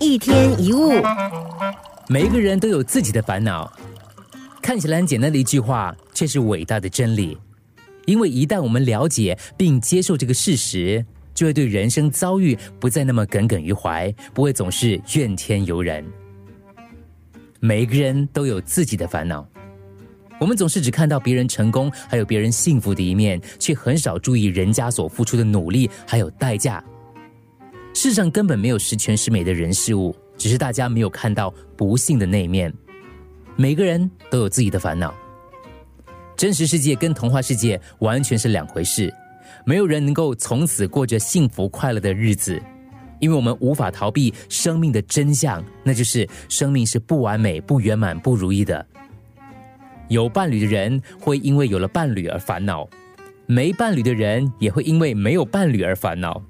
一天一物，每一个人都有自己的烦恼，看起来很简单的一句话，却是伟大的真理。因为一旦我们了解并接受这个事实，就会对人生遭遇不再那么耿耿于怀，不会总是怨天尤人。每一个人都有自己的烦恼，我们总是只看到别人成功，还有别人幸福的一面，却很少注意人家所付出的努力还有代价。世上根本没有十全十美的人事物，只是大家没有看到不幸的那一面。每个人都有自己的烦恼，真实世界跟童话世界完全是两回事。没有人能够从此过着幸福快乐的日子，因为我们无法逃避生命的真相，那就是生命是不完美、不圆满、不如意的。有伴侣的人会因为有了伴侣而烦恼，没伴侣的人也会因为没有伴侣而烦恼。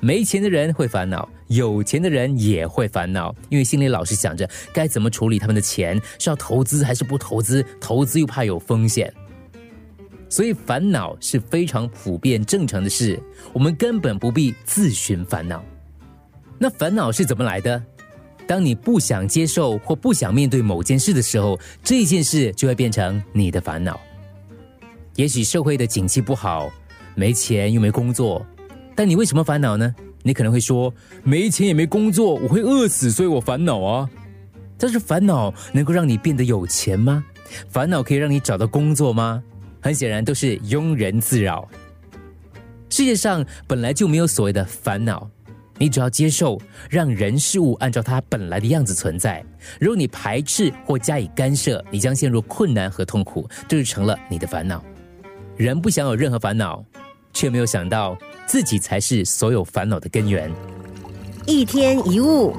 没钱的人会烦恼，有钱的人也会烦恼，因为心里老是想着该怎么处理他们的钱，是要投资还是不投资？投资又怕有风险，所以烦恼是非常普遍正常的事，我们根本不必自寻烦恼。那烦恼是怎么来的？当你不想接受或不想面对某件事的时候，这件事就会变成你的烦恼。也许社会的景气不好，没钱又没工作。但你为什么烦恼呢？你可能会说，没钱也没工作，我会饿死，所以我烦恼啊。但是烦恼能够让你变得有钱吗？烦恼可以让你找到工作吗？很显然都是庸人自扰。世界上本来就没有所谓的烦恼，你只要接受，让人事物按照它本来的样子存在。如果你排斥或加以干涉，你将陷入困难和痛苦，这就成了你的烦恼。人不想有任何烦恼，却没有想到。自己才是所有烦恼的根源。一天一物。